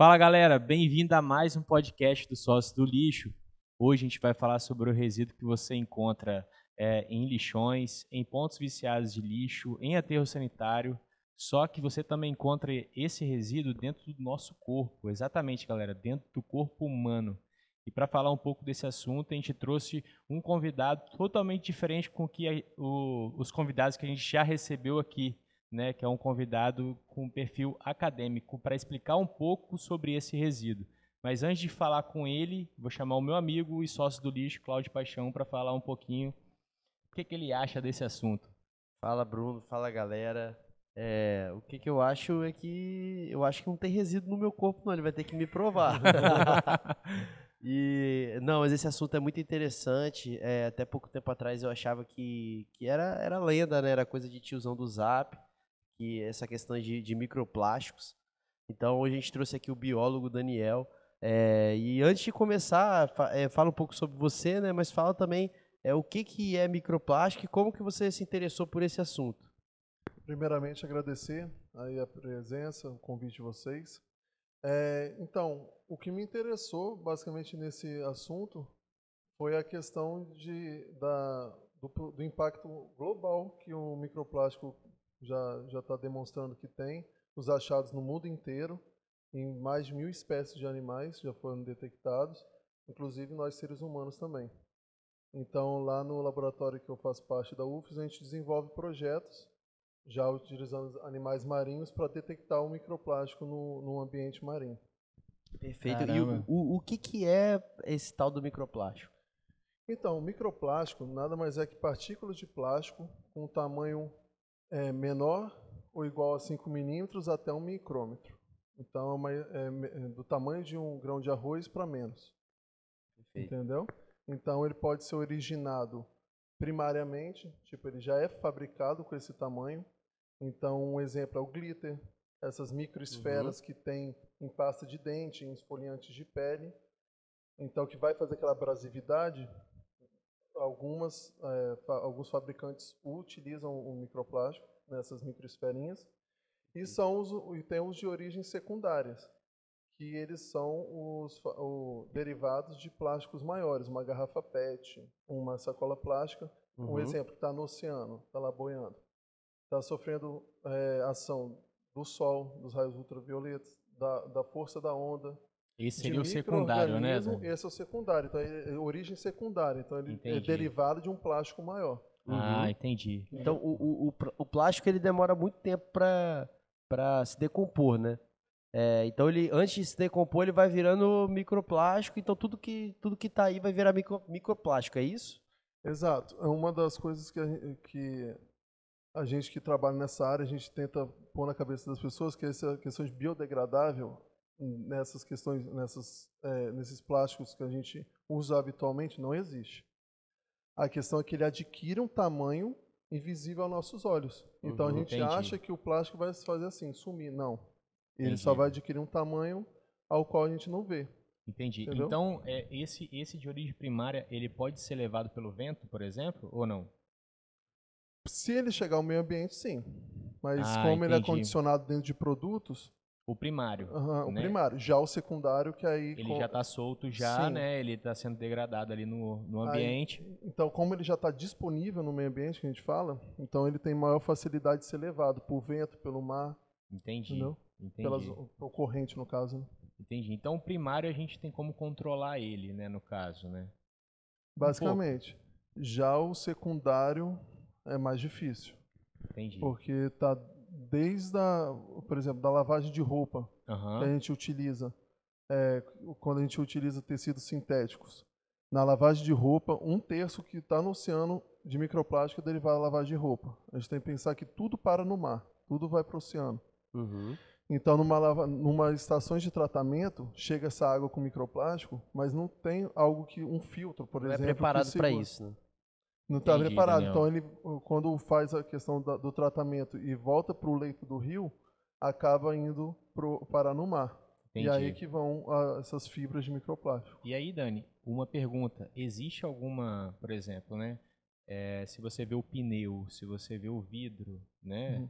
Fala galera, bem-vindo a mais um podcast do Sócio do Lixo. Hoje a gente vai falar sobre o resíduo que você encontra é, em lixões, em pontos viciados de lixo, em aterro sanitário. Só que você também encontra esse resíduo dentro do nosso corpo, exatamente, galera, dentro do corpo humano. E para falar um pouco desse assunto, a gente trouxe um convidado totalmente diferente com que a, o, os convidados que a gente já recebeu aqui né, que é um convidado com perfil acadêmico, para explicar um pouco sobre esse resíduo. Mas antes de falar com ele, vou chamar o meu amigo e sócio do lixo, Cláudio Paixão, para falar um pouquinho o que, que, ele acha desse assunto. Fala, Bruno. Fala, galera. É, o que, que eu acho é que eu acho que não tem resíduo no meu corpo, não. Ele vai ter que me provar. E não, mas esse assunto é muito interessante. É, até pouco tempo atrás eu achava que, que era, era lenda, né? Era coisa de tiozão do Zap que essa questão de, de microplásticos. Então, hoje a gente trouxe aqui o biólogo Daniel. É, e antes de começar, fa é, fala um pouco sobre você, né? Mas fala também é, o que, que é microplástico e como que você se interessou por esse assunto. Primeiramente, agradecer aí a presença, o convite de vocês. É, então, o que me interessou basicamente nesse assunto foi a questão de, da, do, do impacto global que o microplástico já já está demonstrando que tem os achados no mundo inteiro, em mais de mil espécies de animais já foram detectados, inclusive nós seres humanos também. Então, lá no laboratório que eu faço parte da UFES, a gente desenvolve projetos já utilizando animais marinhos para detectar o microplástico no, no ambiente marinho. Perfeito. Caramba. E o, o, o que, que é esse tal do microplástico? Então, o microplástico nada mais é que partículas de plástico com tamanho é menor ou igual a 5 milímetros até 1 micrômetro. Então, é, uma, é, é, do tamanho de um grão de arroz para menos. Perfeito. Entendeu? Então, ele pode ser originado primariamente, tipo, ele já é fabricado com esse tamanho. Então, um exemplo é o glitter, essas microesferas uhum. que tem em pasta de dente, em esfoliantes de pele. Então, que vai fazer aquela abrasividade, algumas, é, fa alguns fabricantes utilizam o microplástico nessas microesferinhas e são os, e tem os de origem secundárias, que eles são os o, derivados de plásticos maiores, uma garrafa PET, uma sacola plástica, uhum. um exemplo que está no oceano, está lá boiando, está sofrendo é, ação do sol, dos raios ultravioletas, da, da força da onda, esse seria o secundário, né? Esse é o secundário, então é origem secundária, então ele é entendi. é derivado de um plástico maior. Ah, uhum. entendi. Então o, o, o, plástico ele demora muito tempo para se decompor, né? É, então ele antes de se decompor ele vai virando microplástico, então tudo que tudo que está aí vai virar micro, microplástico, é isso? Exato. É uma das coisas que a, que a gente que trabalha nessa área a gente tenta pôr na cabeça das pessoas que essa questão de biodegradável nessas questões, nessas, é, nesses plásticos que a gente usa habitualmente, não existe. A questão é que ele adquire um tamanho invisível aos nossos olhos. Então uhum, a gente entendi. acha que o plástico vai se fazer assim, sumir. Não. Ele entendi. só vai adquirir um tamanho ao qual a gente não vê. Entendi. Entendeu? Então, é, esse, esse de origem primária, ele pode ser levado pelo vento, por exemplo, ou não? Se ele chegar ao meio ambiente, sim. Mas ah, como entendi. ele é condicionado dentro de produtos, o primário. Uhum, né? O primário. Já o secundário, que aí. Ele com... já está solto, já, Sim. né? Ele está sendo degradado ali no, no ambiente. Aí, então, como ele já está disponível no meio ambiente, que a gente fala, então ele tem maior facilidade de ser levado por vento, pelo mar. Entendi. Entendeu? Entendi. Pelas, por corrente, no caso. Né? Entendi. Então, o primário a gente tem como controlar ele, né? No caso, né? Basicamente. Um já o secundário é mais difícil. Entendi. Porque está desde a, por exemplo, da lavagem de roupa uhum. que a gente utiliza, é, quando a gente utiliza tecidos sintéticos. Na lavagem de roupa, um terço que está no oceano de microplástico é derivado da lavagem de roupa. A gente tem que pensar que tudo para no mar, tudo vai para o oceano. Uhum. Então, numa, lava, numa estação de tratamento, chega essa água com microplástico, mas não tem algo que um filtro, por não é exemplo. é preparado para isso. Né? Não está preparado. Daniel. Então, ele, quando faz a questão da, do tratamento e volta para o leito do rio, acaba indo pro, parar no mar. Entendi. E aí que vão a, essas fibras de microplástico. E aí, Dani, uma pergunta. Existe alguma, por exemplo, né? É, se você vê o pneu, se você vê o vidro, né? Uhum.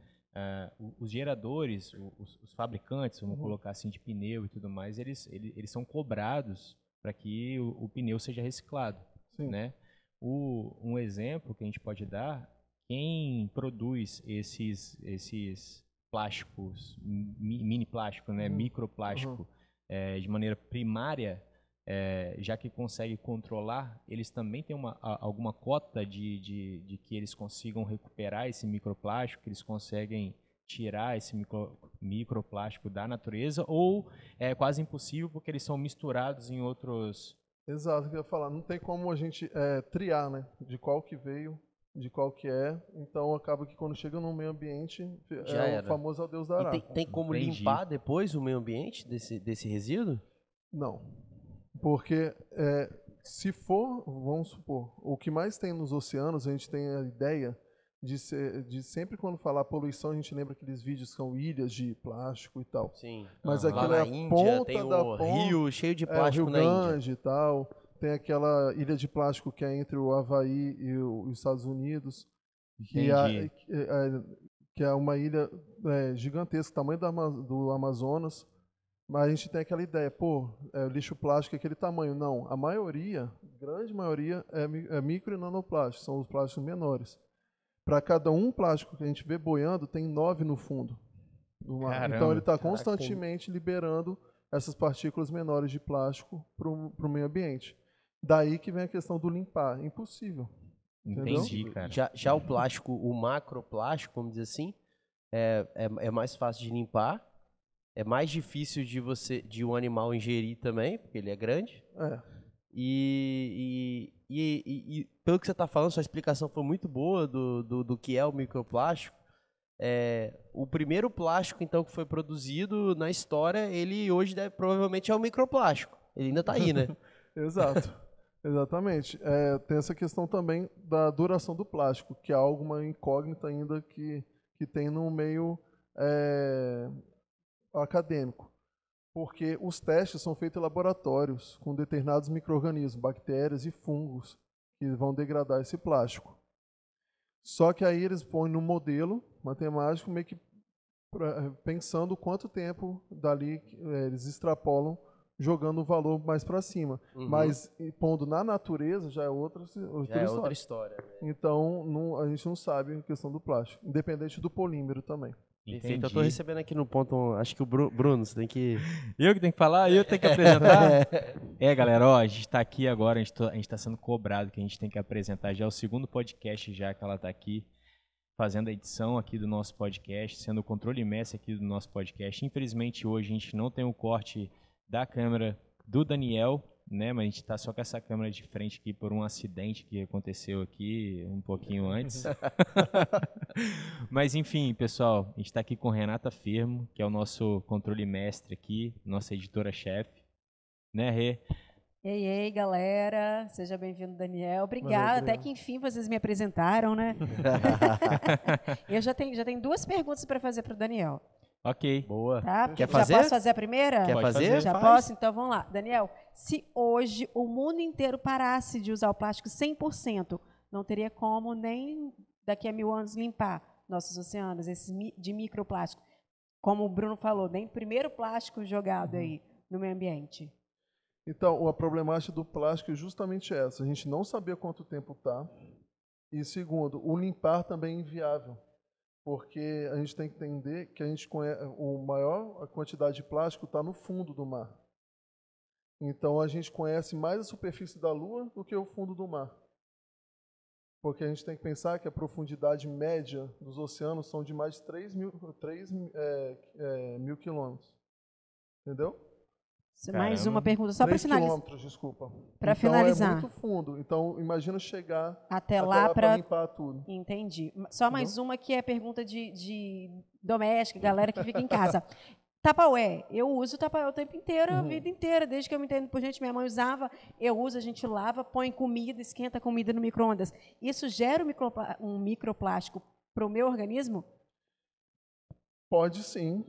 uh, os geradores, os, os fabricantes, vamos Uhum. colocar assim, de pneu e tudo mais, eles, eles, eles são cobrados para que o, o pneu seja reciclado, Sim. né? O, um exemplo que a gente pode dar, quem produz esses, esses plásticos, mi- mini plástico, né, Uhum. microplástico, eh, de maneira primária, eh, já que consegue controlar, eles também têm uma, alguma cota de, de, de que eles consigam recuperar esse microplástico, que eles conseguem tirar esse micro, microplástico da natureza, ou é quase impossível porque eles são misturados em outros... Exato, o que eu ia falar. Não tem como a gente é, triar, né? De qual que veio, de qual que é. Então acaba que quando chega no meio ambiente, Já é era. o famoso ao Deus E tem, tem como Entendi. limpar depois o meio ambiente desse, desse resíduo? Não. Porque é, se for, vamos supor, o que mais tem nos oceanos, a gente tem a ideia de, ser, de sempre quando falar poluição, a gente lembra aqueles vídeos que são ilhas de plástico e tal. Sim. Mas Aham. Lá aquilo é a Índia ponta tem da o ponta. rio cheio de É, plástico Rio na e tal. Tem aquela ilha de plástico que é entre o Havaí e o- os Estados Unidos. Que é, que é- que é uma ilha é, gigantesca, tamanho do, do Amazonas. Mas a gente tem aquela ideia, pô, é, lixo plástico é aquele tamanho. Não, a maioria, grande maioria, é, é micro e nanoplástico, são os plásticos menores. Para cada um plástico que a gente vê boiando, tem nove no fundo. do mar. Caramba, então ele está caraca, constantemente liberando essas partículas menores de plástico para o meio ambiente. Daí que vem a questão do limpar. Impossível. Entendeu? Entendi, cara. Já, já o plástico, o macroplástico, vamos dizer assim, é, é, é mais fácil de limpar. É mais difícil de você de um animal ingerir também, porque ele é grande. É. E, e, e- e- pelo que você está falando, sua explicação foi muito boa do, do, do que é o microplástico. É, o primeiro plástico, então, que foi produzido na história, ele hoje deve, provavelmente é o microplástico. Ele ainda está aí, né? Exato. Exatamente. É, tem essa questão também da duração do plástico, que é algo uma incógnita ainda que, que tem no meio é, acadêmico. Porque os testes são feitos em laboratórios com determinados micro-organismos, bactérias e fungos, que vão degradar esse plástico. Só que aí eles põem no modelo matemático, meio que pra- pensando quanto tempo dali eh, eles extrapolam, jogando o valor mais para cima. Uhum. Mas pondo na natureza já é outra, outra Já é história. outra história. né? Então não- a gente não sabe a questão do plástico, independente do polímero também. Perfeito. Eu tô Entendi. recebendo aqui no ponto, acho que o Bru- Bruno, você tem que... Eu que tenho que falar? Eu tenho que apresentar? é, galera, ó, a gente tá aqui agora, a gente, tá- a gente tá sendo cobrado que a gente tem que apresentar já é o segundo podcast já que ela tá aqui fazendo a edição aqui do nosso podcast, sendo o controle mestre aqui do nosso podcast. Infelizmente hoje a gente não tem o corte da câmera do Daniel, né, mas a gente tá só com essa câmera de frente aqui por um acidente que aconteceu aqui um pouquinho antes. Mas enfim, pessoal, a gente está aqui com Renata Firmo, que é o nosso controle mestre aqui, nossa editora-chefe. Né, Rê? Ei, ei, galera. Seja bem-vindo, Daniel. Obrigada. Valeu, Até que enfim vocês me apresentaram, né? Eu já tenho, já tenho duas perguntas para fazer para o Daniel. Ok. Boa. Tá? Quer já fazer? posso fazer a primeira? Quer Pode fazer? fazer. Já Faz. posso? Então vamos lá. Daniel, se hoje o mundo inteiro parasse de usar o plástico 100%, não teria como nem daqui a mil anos limpar nossos oceanos esses de microplástico. Como o Bruno falou, nem o primeiro plástico jogado aí no meio ambiente. Então, a problemática do plástico é justamente essa. A gente não sabia quanto tempo está. E segundo, o limpar também é inviável. Porque a gente tem que entender que a gente conhe- o maior a quantidade de plástico está no fundo do mar. Então a gente conhece mais a superfície da Lua do que o fundo do mar. Porque a gente tem que pensar que a profundidade média dos oceanos são de mais de 3 mil, 3, é, é, mil quilômetros. Entendeu? Mais Caramba. uma pergunta, só para 3 finalizar. quilômetros, desculpa. Pra então, finalizar. é muito fundo. Então, imagina chegar Até, até lá para para limpar tudo. Entendi. Só mais uma que é pergunta de, de doméstica, galera que fica em casa. Tapaué, eu uso tapaué o tempo inteiro, a Uhum. vida inteira, desde que eu me entendo por gente, minha mãe usava, eu uso, a gente lava, põe comida, esquenta a comida no micro-ondas. Isso gera um, microplá- um microplástico para o meu organismo? Pode sim,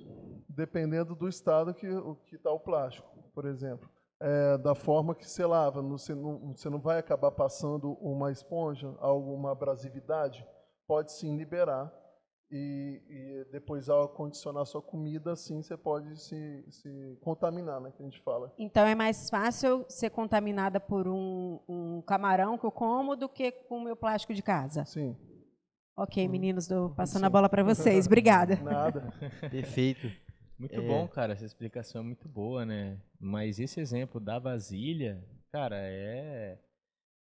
dependendo do estado que está o plástico, por exemplo. É, da forma que você lava, você não, você não vai acabar passando uma esponja, alguma abrasividade, pode sim liberar e, e depois ao condicionar sua comida, assim você pode se, se contaminar, né, que a gente fala. Então é mais fácil ser contaminada por um, um camarão que eu como do que com o meu plástico de casa. Sim. Ok, meninos, dou passando Sim. a bola para vocês. Obrigada. Nada. Perfeito. Muito É. bom, cara. Essa explicação é muito boa, né? Mas esse exemplo da vasilha, cara, é.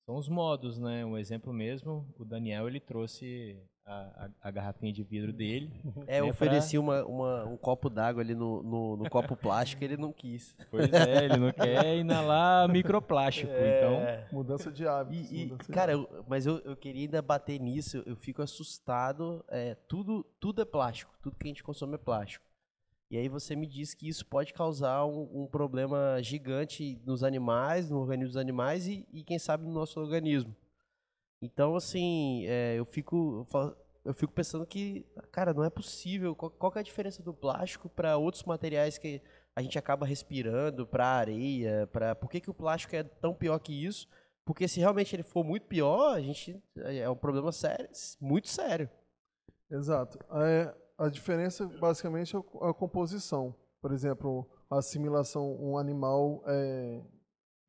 São os modos, né? Um exemplo mesmo, o Daniel ele trouxe a, a, a garrafinha de vidro dele. É, eu É pra- ofereci uma, uma- um copo d'água ali no, no, no copo plástico, ele não quis. Pois é, ele não quer inalar microplástico. Então, É. Mudança de hábitos. E, e, mudança de cara, eu- mas eu, eu queria ainda bater nisso, eu fico assustado. É, tudo, tudo é plástico, tudo que a gente consome é plástico. E aí você me diz que isso pode causar um, um problema gigante nos animais, no organismo dos animais e, e quem sabe no nosso organismo. Então, assim, é, eu, fico, eu fico pensando que, cara, não é possível. Qual, qual é a diferença do plástico para outros materiais que a gente acaba respirando, para areia, para por que, que o plástico é tão pior que isso? Porque se realmente ele for muito pior, a gente é um problema sério, muito sério. Exato. É, a diferença basicamente é a composição. Por exemplo, a assimilação, um animal, é,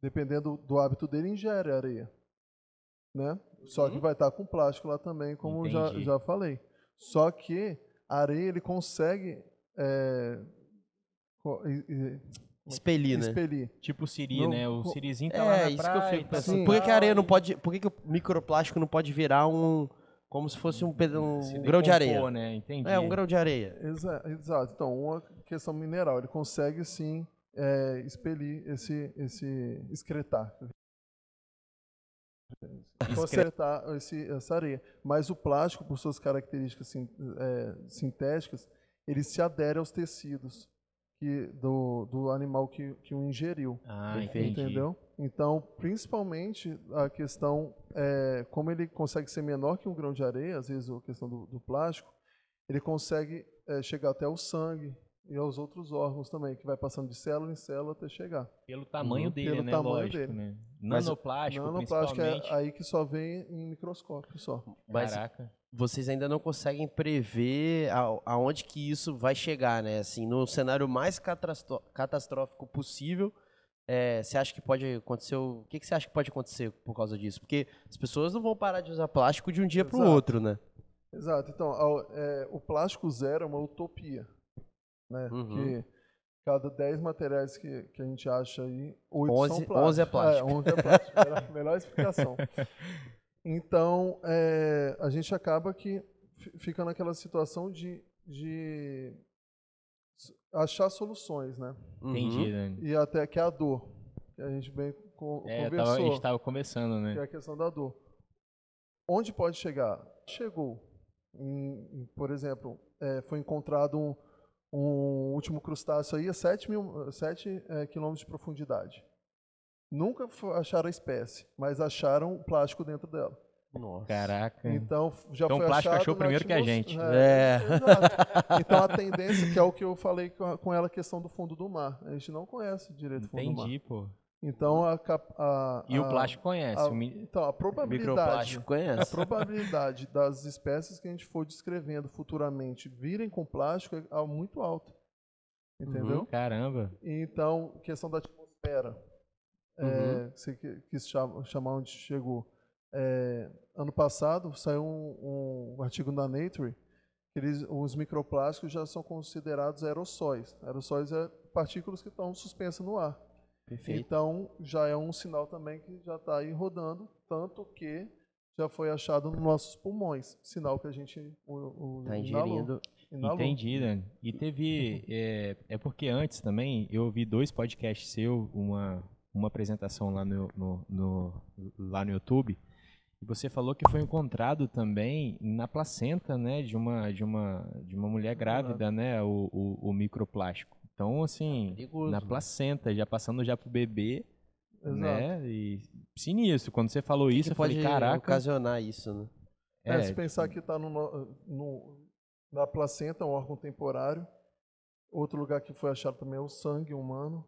dependendo do hábito dele, ingere areia. Né? Só que Uhum. vai estar com plástico lá também, como já, Entendi. já falei. Só que a areia ele consegue é, e- Expelir, né? expelir. tipo o Siri, Não, né? O Sirizinho tá lá É, na isso que eu praia, fico tá pensando. Sim. Por que, que a areia não pode. Por que, que o microplástico não pode virar um. Como se fosse um, peda- um se grão de areia? né? Entendi. É, um grão de areia. Exa- exato. Então, uma questão mineral, ele consegue sim é, expelir esse, esse excretar. Consertar esse, essa areia. Mas o plástico, por suas características sin- é, sintéticas, ele se adere aos tecidos que, do, do animal que, que o ingeriu. Ah, entendi. Entendeu? Então, principalmente a questão, é, como ele consegue ser menor que um grão de areia, às vezes a questão do, do plástico, ele consegue é, chegar até o sangue e aos outros órgãos também, que vai passando de célula em célula até chegar. Pelo tamanho Uhum. dele, Pelo né? tamanho Lógico, dele. né? Nanoplástico, Nanoplástico é principalmente. aí que só vem em microscópio só. Mas Caraca. vocês ainda não conseguem prever a- aonde que isso vai chegar, né? Assim, no cenário mais catastró- catastrófico possível, é, você acha que pode acontecer? O que, que você acha que pode acontecer por causa disso? Porque as pessoas não vão parar de usar plástico de um dia para o outro, né? Exato. Então, ao- é, o plástico zero é uma utopia. Né? Uhum. Que cada 10 materiais que, que a gente acha aí, 8 11 são plásticos. 11 é plástico. É, 11 é plástico. Melhor, melhor explicação. Então, é, a gente acaba que fi- fica naquela situação de, de achar soluções, né? Uhum. Entendi, né? E até que é a dor, que a gente bem co- É, tava- conversou. a gente tava começando, né? que é a questão da dor. Onde pode chegar? Chegou. Em- em- por exemplo, é, foi encontrado um, um último crustáceo aí a 7, mil, 7 é, quilômetros de profundidade. Nunca acharam a espécie, mas acharam o plástico dentro dela. Nossa. Caraca. Então já Então o foi plástico achado achou primeiro que a gente. É. exato. Então a tendência, que é o que eu falei com, a- com ela, a questão do fundo do mar. A gente não conhece direito o fundo do mar. Entendi, pô. Então a, a- E o plástico conhece. a- o mi- então a probabilidade Microplástico A conhece? probabilidade das espécies que a gente for descrevendo futuramente virem com plástico é ah, muito alta. Entendeu? Caramba. Então, questão da atmosfera. É, que- quis cham- chamar onde chegou. É, ano passado saiu um, um artigo na Nature que eles, os microplásticos já são considerados aerossóis. Aerossóis é partículas que estão suspensas no ar. Perfeito. Então, já é um sinal também que já está aí rodando, tanto que já foi achado nos nossos pulmões, sinal que a gente Tá inalou, ingerindo. inalou. Entendi, né? E teve. É, é porque antes também eu ouvi dois podcasts seu, uma, uma apresentação lá no, no, no- lá no YouTube. E você falou que foi encontrado também na placenta, né, de uma, de uma, de uma mulher grávida, né, o, o, o microplástico. Então, assim, Perigoso. na placenta, já passando já pro bebê, Exato. né? E sinistro. Quando você falou que isso, que eu pode falei, caraca. ocasionar isso, né? É, É, se pensar que está no, no- no- na placenta, um órgão temporário. Outro lugar que foi achado também é o sangue humano.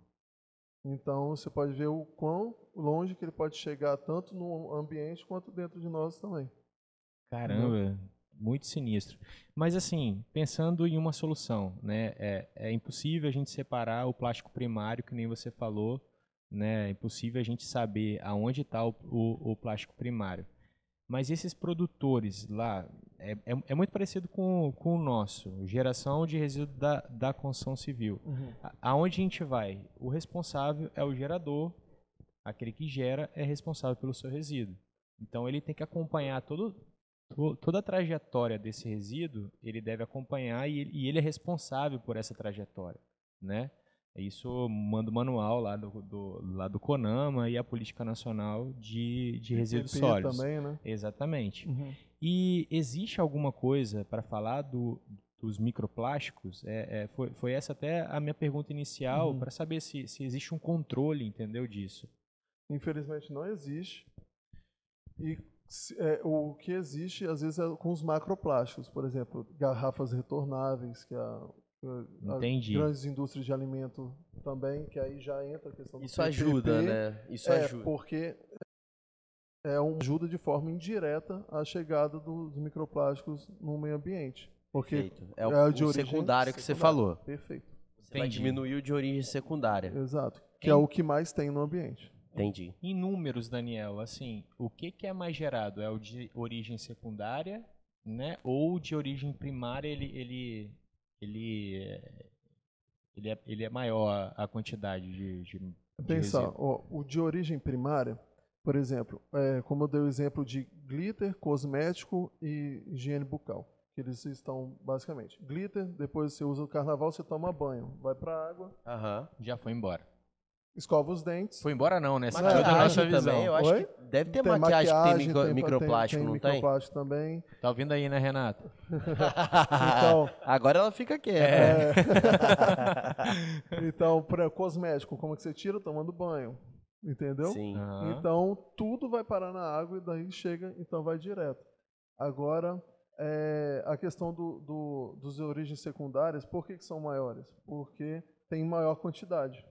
Então você pode ver o quão longe que ele pode chegar, tanto no ambiente quanto dentro de nós também. Caramba. muito sinistro. Mas assim, pensando em uma solução, né? É, é impossível a gente separar o plástico primário, que nem você falou, né? É impossível a gente saber aonde está o, o, o, plástico primário. Mas esses produtores lá, é, é, é, muito parecido com, com o nosso, geração de resíduo da, da construção civil. Uhum. A, aonde a gente vai? O responsável é o gerador, aquele que gera é responsável pelo seu resíduo. Então ele tem que acompanhar todo, toda a trajetória desse resíduo, ele deve acompanhar e e ele é responsável por essa trajetória, né? Isso manda o manual lá do, do, lá do CONAMA e a Política Nacional de, de Resíduos Sólidos. também, né? Exatamente. Uhum. E existe alguma coisa para falar do, dos microplásticos? É, é, foi, foi essa até a minha pergunta inicial, uhum. para saber se, se existe um controle, entendeu, disso. Infelizmente não existe. E é, o que existe, às vezes, é com os macroplásticos, por exemplo, garrafas retornáveis, que a, a grandes indústrias de alimento também, que aí já entra a questão do Isso PPP, ajuda, né? Isso é, ajuda. Porque é uma ajuda de forma indireta à chegada dos microplásticos no meio ambiente. Porque Perfeito. É o, é de o secundário que você falou. Perfeito. Você vai diminuir o de origem secundária. Exato. Que é o que mais tem no ambiente. Entendi. Em números, Daniel, assim, o que, que é mais gerado? É o de origem secundária, né? Ou de origem primária ele ele ele ele é, ele é maior a quantidade de, de, de Pensar, ó, o de origem primária, por exemplo, é, como eu dei o exemplo de glitter, cosmético e higiene bucal, que eles estão basicamente. Glitter. Depois você usa o carnaval, você toma banho, vai para água, Aham, já foi embora escova os dentes. Foi embora não, né? Maquiagem também, eu acho Oi? que deve ter tem maquiagem, maquiagem que tem, micro, tem microplástico, tem, tem não tem? microplástico também. Tá ouvindo aí, né, Renata? então, Agora ela fica quieta. É. então, para cosmético, como que você tira? Tomando banho. Entendeu? Sim. Uhum. Então, tudo vai parar na água e daí chega, então vai direto. Agora, é, a questão do, do, dos origens secundárias, por que, que são maiores? Porque tem maior quantidade.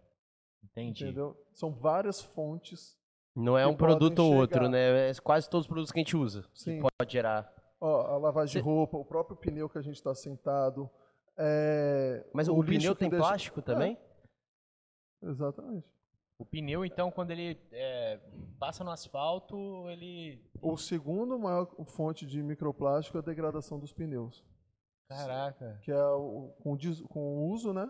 Entendi. Entendeu? São várias fontes. Não é um produto ou outro, né? É quase todos os produtos que a gente usa. Sim. pode gerar. Ó, a lavagem Cê... de roupa, o próprio pneu que a gente está sentado. É... Mas o, o pneu tem deixa... plástico também? É. Exatamente. O pneu, então, quando ele é, passa no asfalto, ele. O segundo maior fonte de microplástico é a degradação dos pneus. Caraca. Que é o, com, com o uso, né?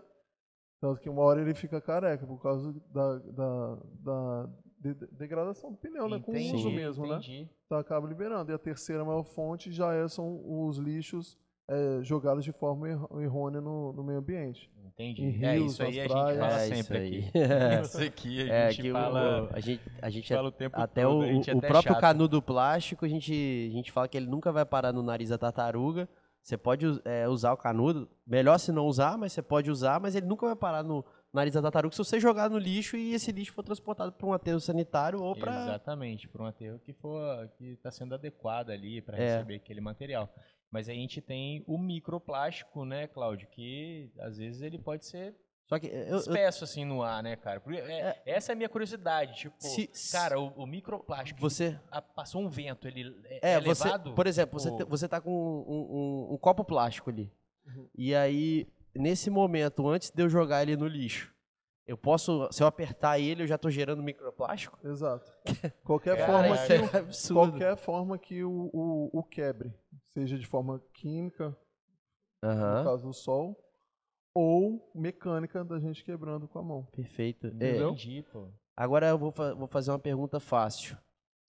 Tanto que uma hora ele fica careca por causa da, da, da de, degradação do pneu, né? Com o uso mesmo, né? entendi. né? Então acaba liberando. E a terceira maior fonte já é, são os lixos é, jogados de forma errônea no, no meio ambiente. Entendi. Em é, rios, é, isso aí a gente fala é, sempre aqui. isso aqui a é, gente fala. O, a gente, a gente fala o tempo até todo, o, o próprio chato. canudo plástico, a gente, a gente fala que ele nunca vai parar no nariz da tartaruga. Você pode é, usar o canudo, melhor se não usar, mas você pode usar, mas ele nunca vai parar no nariz da tartaruga se você jogar no lixo e esse lixo for transportado para um aterro sanitário ou para Exatamente, para um aterro que for que está sendo adequado ali para é. receber aquele material. Mas a gente tem o microplástico, né, Cláudio, que às vezes ele pode ser só que eu, espesso assim no ar, né, cara? Porque é, é, essa é a minha curiosidade. Tipo, se, cara, o, o, microplástico você a, passou um vento, ele é, é você, Por exemplo, você, te, você tá com um, um, um copo plástico ali. Uhum. E aí, nesse momento, antes de eu jogar ele no lixo, eu posso, se eu apertar ele, eu já estou gerando microplástico? Exato. Qualquer Cara, forma que, é qualquer forma que o, o, o, quebre, seja de forma química, uhum. no caso do sol, ou mecânica da gente quebrando com a mão. Perfeito. É, Entendi, pô. Agora eu vou, fa vou fazer uma pergunta fácil.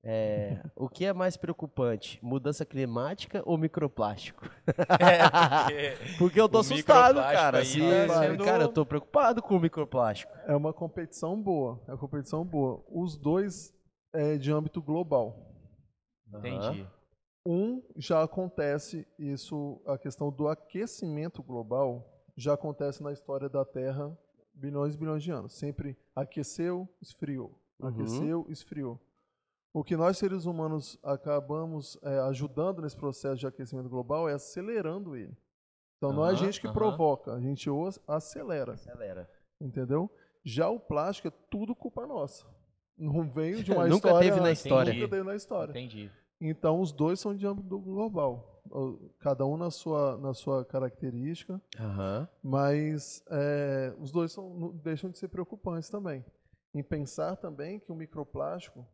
É, o que é mais preocupante, mudança climática ou microplástico? É, porque eu tô assustado, cara. Se, tá sendo... Cara, eu tô preocupado com o microplástico. É uma competição boa, é uma competição boa. Os dois é de âmbito global. Entendi. Um já acontece isso, a questão do aquecimento global já acontece na história da Terra bilhões e bilhões de anos. Sempre aqueceu, esfriou. Uhum. Aqueceu, esfriou. O que nós seres humanos acabamos é, ajudando nesse processo de aquecimento global é acelerando ele. Então uhum, não é a gente que uhum. provoca, a gente o acelera. Acelera. Entendeu? Já o plástico é tudo culpa nossa. Não veio de uma nunca história. Teve na história. Nunca teve na história. Entendi. Então, os dois são de âmbito global, cada um na sua, na sua característica, Aham. mas é, os dois são, deixam de ser preocupantes também. Em pensar também que o microplástico,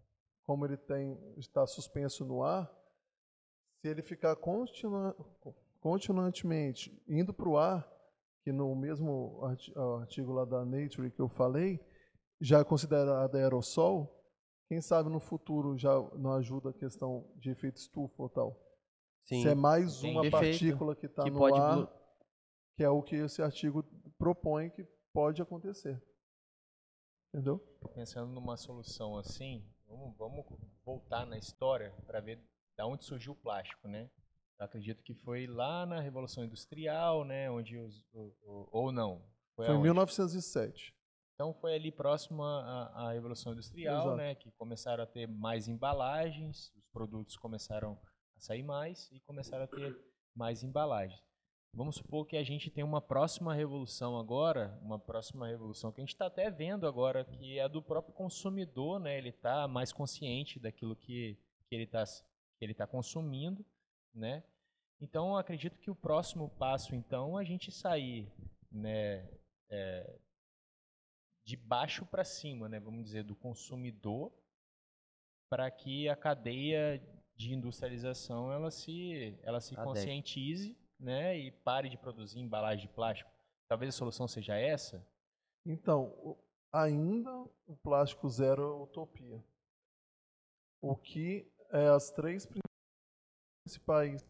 como ele tem está suspenso no ar, se ele ficar continua, continuamente indo para o ar, que no mesmo arti- artigo lá da Nature que eu falei, já é considerado aerossol, quem sabe no futuro já não ajuda a questão de efeito estufa ou tal. Sim. Se é mais uma Perfeito. partícula que está Que no pode ar, que é o que esse artigo propõe que pode acontecer. Entendeu? Pensando numa solução assim, vamos, vamos voltar na história para ver da onde surgiu o plástico, né? Eu acredito que foi lá na Revolução Industrial, né? Onde os, o- o- ou não? Foi em aonde? 1907. Então foi ali próximo à, à Revolução Industrial, Exato. né, que começaram a ter mais embalagens, os produtos começaram a sair mais e começaram a ter mais embalagens. Vamos supor que a gente tem uma próxima revolução agora, uma próxima revolução que a gente está até vendo agora, que é a do próprio consumidor, né? Ele está mais consciente daquilo que, que ele está que ele tá consumindo, né? Então acredito que o próximo passo, então, é a gente sair, né? é, de baixo para cima, né, vamos dizer, do consumidor, para que a cadeia de industrialização ela se, ela se Adeque. conscientize né, e pare de produzir embalagem de plástico. Talvez a solução seja essa. Então, ainda o plástico zero é utopia. O que é as três principais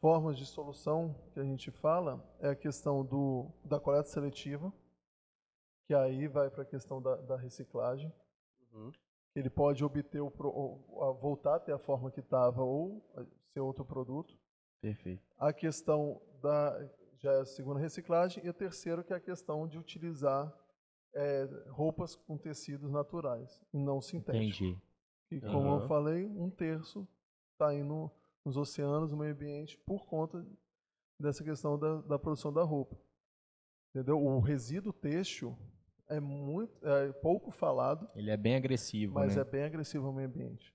formas de solução que a gente fala é a questão do, da coleta seletiva, que aí vai para a questão da, da reciclagem. Uhum. Ele pode obter o, pro- voltar a ter a forma que estava ou ser outro produto. Perfeito. A questão da já é a segunda reciclagem e a terceira que é a questão de utilizar é, roupas com tecidos naturais e não sintéticos. Entendi. E como eu falei, um terço está indo nos oceanos, no meio ambiente, por conta dessa questão da, da produção da roupa. Entendeu? O resíduo têxtil é muito é pouco falado, Ele é bem agressivo, mas né? é bem agressivo ao meio ambiente.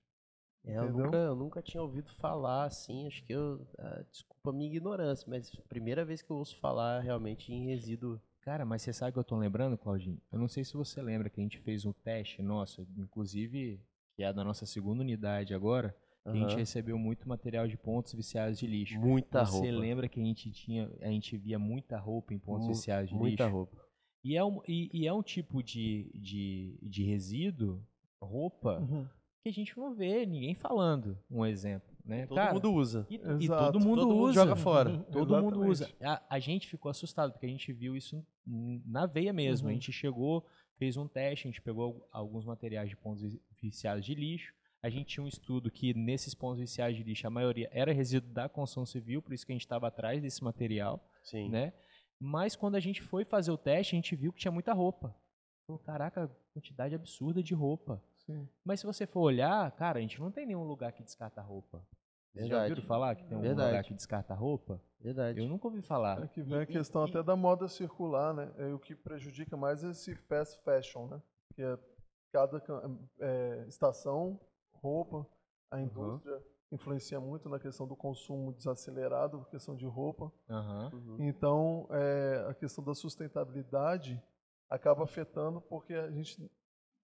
É, eu, nunca, eu nunca tinha ouvido falar assim, acho que eu. ah, desculpa a minha ignorância, mas primeira vez que eu ouço falar realmente em resíduo. Cara, mas você sabe o que eu tô lembrando, Claudinho? Eu não sei se você lembra que a gente fez um teste nosso, inclusive, que é da nossa segunda unidade agora, que a gente recebeu muito material de pontos viciados de lixo. Muita Você roupa. lembra que a gente tinha, a gente via muita roupa em pontos Mu- viciados de Muita lixo? roupa. E é um, e, e é um tipo de, de, de resíduo, roupa, que a gente não vê ninguém falando, um exemplo, né? Todo Cara, mundo usa. E, e todo mundo Todo mundo usa. joga fora. Todo mundo Exatamente. usa. A, a gente ficou assustado, porque a gente viu isso na veia mesmo. A Uhum. gente chegou, fez um teste, a gente pegou al- alguns materiais de pontos vi- viciados de lixo. A gente tinha um estudo que nesses pontos viciados de lixo, a maioria era resíduo da construção civil, por isso que a gente estava atrás desse material, Sim. né? Mas quando a gente foi fazer o teste, a gente viu que tinha muita roupa. Falou, caraca, quantidade absurda de roupa. Sim. Mas se você for olhar, cara, a gente não tem nenhum lugar que descarta roupa. Vocês já Verdade. ouviram falar que tem um Verdade. lugar que descarta roupa? Verdade. Eu nunca ouvi falar. É que vem a E- questão e- até da moda circular, né? É, o que prejudica mais é esse fast fashion, né? Que é cada ca- é, estação, roupa, a indústria influencia muito na questão do consumo desacelerado, questão de roupa. Uhum. Então, é, a questão da sustentabilidade acaba afetando porque a gente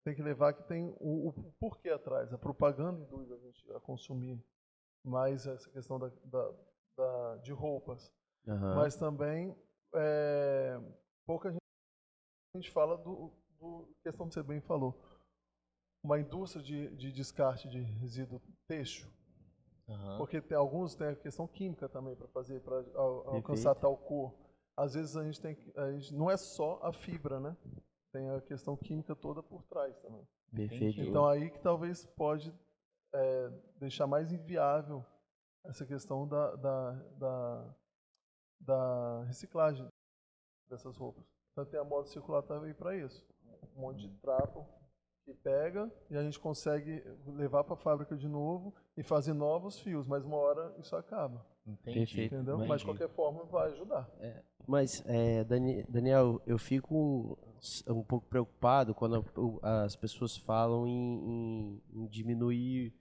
tem que levar que tem o, o porquê atrás. A propaganda induz a gente a consumir mais essa questão da, da- da- de roupas. Aham. Mas também é, pouca gente, a gente fala do, do questão que você bem falou. Uma indústria de, de descarte de resíduo têxtil, aham. porque tem, alguns têm a questão química também para fazer, para alcançar tal cor. Às vezes a gente tem que- a gente, não é só a fibra, né? Tem a questão química toda por trás também. Perfeito. Então aí que talvez pode é, deixar mais inviável essa questão da, da, da, da reciclagem dessas roupas. Então tem a moda circular também para isso. Um monte de trapo que pega e a gente consegue levar para a fábrica de novo e fazer novos fios, mas uma hora isso acaba, Entendi. Perfeito. entendeu? Entendi. Mas de qualquer forma vai ajudar. Mas, é, Dani- Daniel, eu fico um pouco preocupado quando as pessoas falam em, em- em diminuir,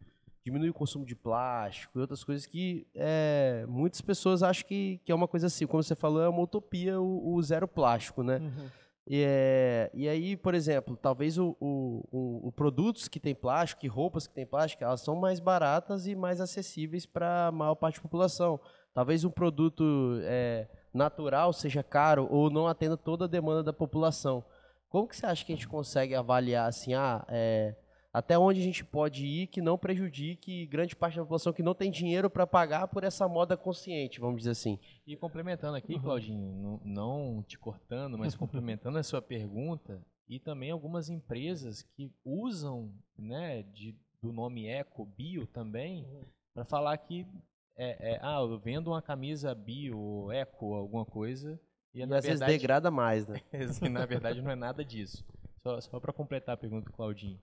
diminuir o consumo de plástico e outras coisas que é, muitas pessoas acham que, que é uma coisa assim, como você falou, é uma utopia o, o zero plástico, né? Uhum. E, é, e aí, por exemplo, talvez o, o, o, o produtos que tem plástico, e roupas que tem plástico, elas são mais baratas e mais acessíveis para a maior parte da população. Talvez um produto é, natural seja caro ou não atenda toda a demanda da população. Como que você acha que a gente consegue avaliar assim, ah, é, até onde a gente pode ir que não prejudique grande parte da população que não tem dinheiro para pagar por essa moda consciente, vamos dizer assim. E complementando aqui, uhum. Claudinho, não, te cortando, mas complementando a sua pergunta, e também algumas empresas que usam né, de, do nome eco, bio também, uhum. para falar que é, é, ah, eu vendo uma camisa bio, eco, alguma coisa. E, e às verdade, vezes degrada mais, né? na verdade não é nada disso. Só, só para completar a pergunta do Claudinho.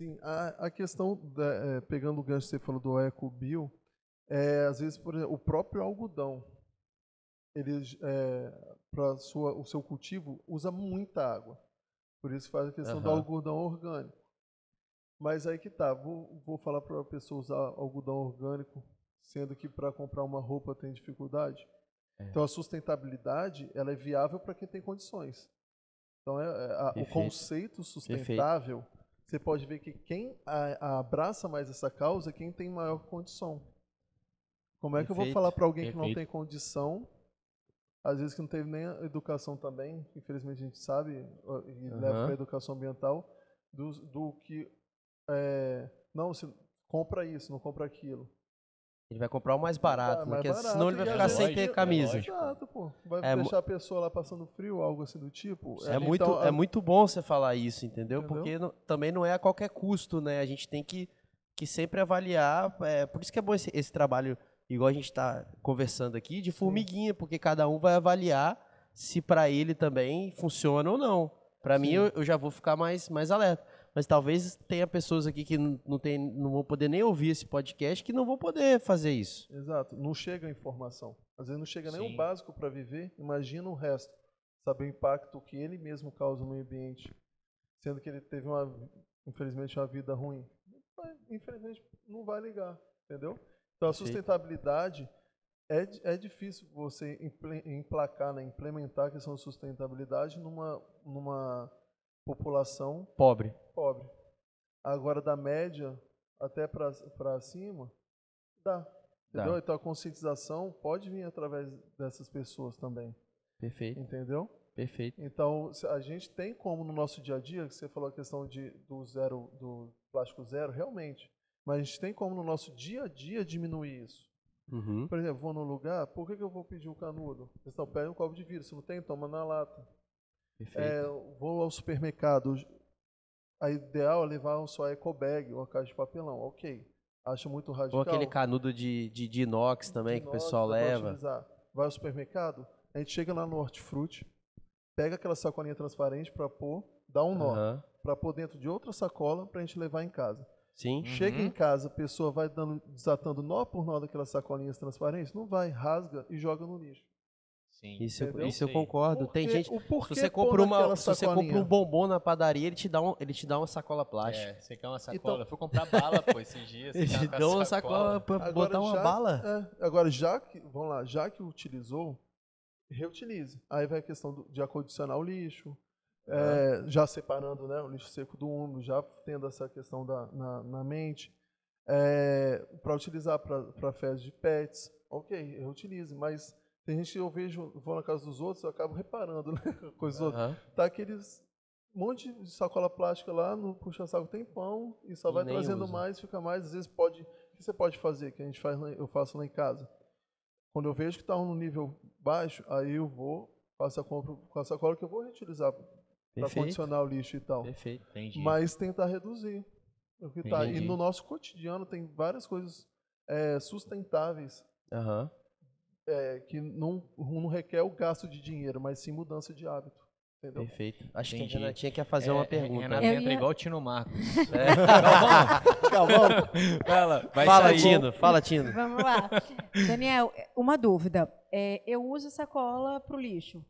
Sim, a, a questão, da, é, pegando o gancho que você falou do eco-bio, é, às vezes, por exemplo, o próprio algodão, ele, é, para o seu cultivo, usa muita água. Por isso faz a questão uhum. do algodão orgânico. Mas aí que tá, vou, vou falar para a pessoa usar algodão orgânico, sendo que para comprar uma roupa tem dificuldade. É. Então a sustentabilidade ela é viável para quem tem condições. Então é, é a, o conceito sustentável Perfeito você pode ver que quem abraça mais essa causa é quem tem maior condição. Como é que Perfeito. eu vou falar para alguém Perfeito. que não tem condição, às vezes que não teve nem educação também, infelizmente a gente sabe, e uhum. leva para a educação ambiental, do, do que, é, não, você compra isso, não compra aquilo. Ele vai comprar o mais barato, né? mais barato senão ele vai ficar sem ter camisa. É Exato, pô. Vai é deixar a pessoa lá passando frio, algo assim do tipo. É, é muito, então, é muito bom você falar isso, entendeu? entendeu? Porque não, também não é a qualquer custo, né? A gente tem que, que sempre avaliar. É, por isso que é bom esse, esse trabalho, igual a gente está conversando aqui, de formiguinha, Sim. porque cada um vai avaliar se para ele também funciona ou não. Para mim, eu, eu, já vou ficar mais, mais alerta mas talvez tenha pessoas aqui que não, tem, não vão poder nem ouvir esse podcast que não vão poder fazer isso. Exato, não chega a informação. Às vezes não chega nem o básico para viver, imagina o resto. Saber o impacto que ele mesmo causa no ambiente, sendo que ele teve, uma, infelizmente, uma vida ruim. Infelizmente, não vai ligar, entendeu? Então a sustentabilidade é, é difícil você emplacar, né, implementar a questão de sustentabilidade numa, numa população pobre. Pobre. Agora da média até para cima, dá. Entendeu? Dá. Então a conscientização pode vir através dessas pessoas também. Perfeito. Entendeu? Perfeito. Então a gente tem como no nosso dia a dia, que você falou a questão de, do zero, do plástico zero, realmente. Mas a gente tem como no nosso dia a dia diminuir isso. Uhum. Por exemplo, vou num lugar, por que, que eu vou pedir um canudo? Eles estão pede um copo de vidro. Se não tem, toma na lata. É, vou ao supermercado, a ideal é levar só eco bag, uma caixa de papelão, ok. Acho muito radical. Ou aquele canudo de, de, de inox também de que inox, o pessoal leva. Vai ao supermercado, a gente chega lá no hortifruti, pega aquela sacolinha transparente para pôr, dá um nó, uhum. para pôr dentro de outra sacola para a gente levar em casa. Sim. Chega uhum. em casa, a pessoa vai dando, desatando nó por nó daquelas sacolinhas transparentes, não vai, rasga e joga no lixo. Sim. Isso, eu, isso eu concordo. Porque, Tem gente. se você compra uma, se você compra um bombom na padaria, ele te dá um, ele te dá uma sacola plástica. É, você quer uma sacola? Então, eu fui comprar bala, pô, esses dias. Ele te dá uma sacola, para pra botar uma já, bala. É, agora, já que, vamos lá, já que utilizou, reutilize. Aí vai a questão do, de acondicionar o lixo, é, já separando né, o lixo seco do úmido, já tendo essa questão da, na, na mente. É, para utilizar para fezes de pets, ok, reutilize, mas tem gente que eu vejo, vou na casa dos outros, eu acabo reparando, né? Coisas uhum. outras. Tá aqueles monte de sacola plástica lá no puxa-saco tem pão e só e vai trazendo usa. mais, fica mais. Às vezes pode. O que você pode fazer? Que a gente faz, eu faço lá em casa. Quando eu vejo que está no nível baixo, aí eu vou, faço a compra com a sacola que eu vou reutilizar para condicionar o lixo e tal. Perfeito, entendi. Mas tentar reduzir. O que tá. E no nosso cotidiano tem várias coisas é, sustentáveis. Uhum é, que não, não requer o gasto de dinheiro, mas sim mudança de hábito. Entendeu? Perfeito. Acho Entendi. que a Renatinha quer fazer é, uma pergunta. Renato ia... entra igual o Tino Marcos. É. Calvão. Fala, vai fala Tino. Fala, Tino. Vamos lá. Daniel, uma dúvida. É, eu uso sacola para o lixo,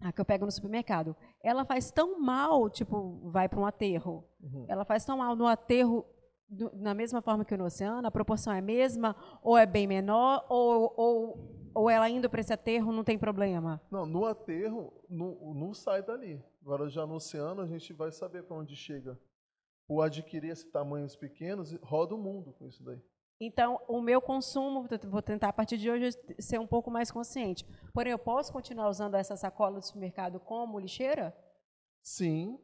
a que eu pego no supermercado. Ela faz tão mal, tipo, vai para um aterro. Uhum. Ela faz tão mal no aterro do- na mesma forma que no oceano? A proporção é a mesma? Ou é bem menor? Ou, ou, ou ela indo para esse aterro não tem problema? Não, no aterro, não, não sai dali. Agora, já no oceano, a gente vai saber para onde chega. Por adquirir esses tamanhos pequenos, roda o mundo com isso daí. Então, o meu consumo, vou tentar a partir de hoje ser um pouco mais consciente. Porém, eu posso continuar usando essa sacola do supermercado como lixeira? Sim,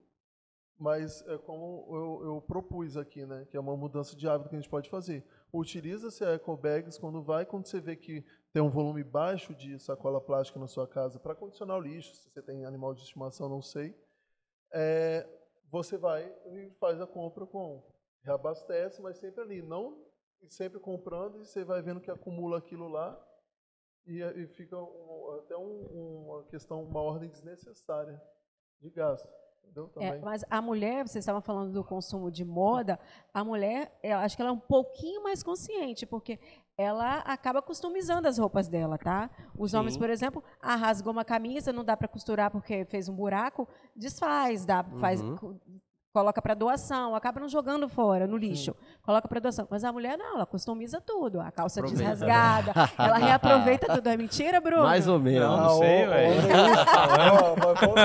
mas é como eu, eu propus aqui, né? Que é uma mudança de hábito que a gente pode fazer. Utiliza-se a ecobags quando vai, quando você vê que tem um volume baixo de sacola plástica na sua casa para condicionar o lixo, se você tem animal de estimação, não sei. É, você vai e faz a compra com reabastece, mas sempre ali, não sempre comprando e você vai vendo que acumula aquilo lá e, e fica um- até um- uma questão, uma ordem desnecessária de gasto. É, mas a mulher, vocês estavam falando do consumo de moda, a mulher, eu acho que ela é um pouquinho mais consciente, porque ela acaba customizando as roupas dela, tá? Os homens, Sim. por exemplo, ah, rasgou uma camisa, não dá para costurar porque fez um buraco, desfaz, dá, faz, Uhum. co- coloca para doação, acaba não jogando fora no lixo, coloca para doação. Mas a mulher não, ela customiza tudo, a calça Aproveita. desrasgada, ela reaproveita tudo. É mentira, Bruno? Mais ou menos. Não, Ah, sei, velho.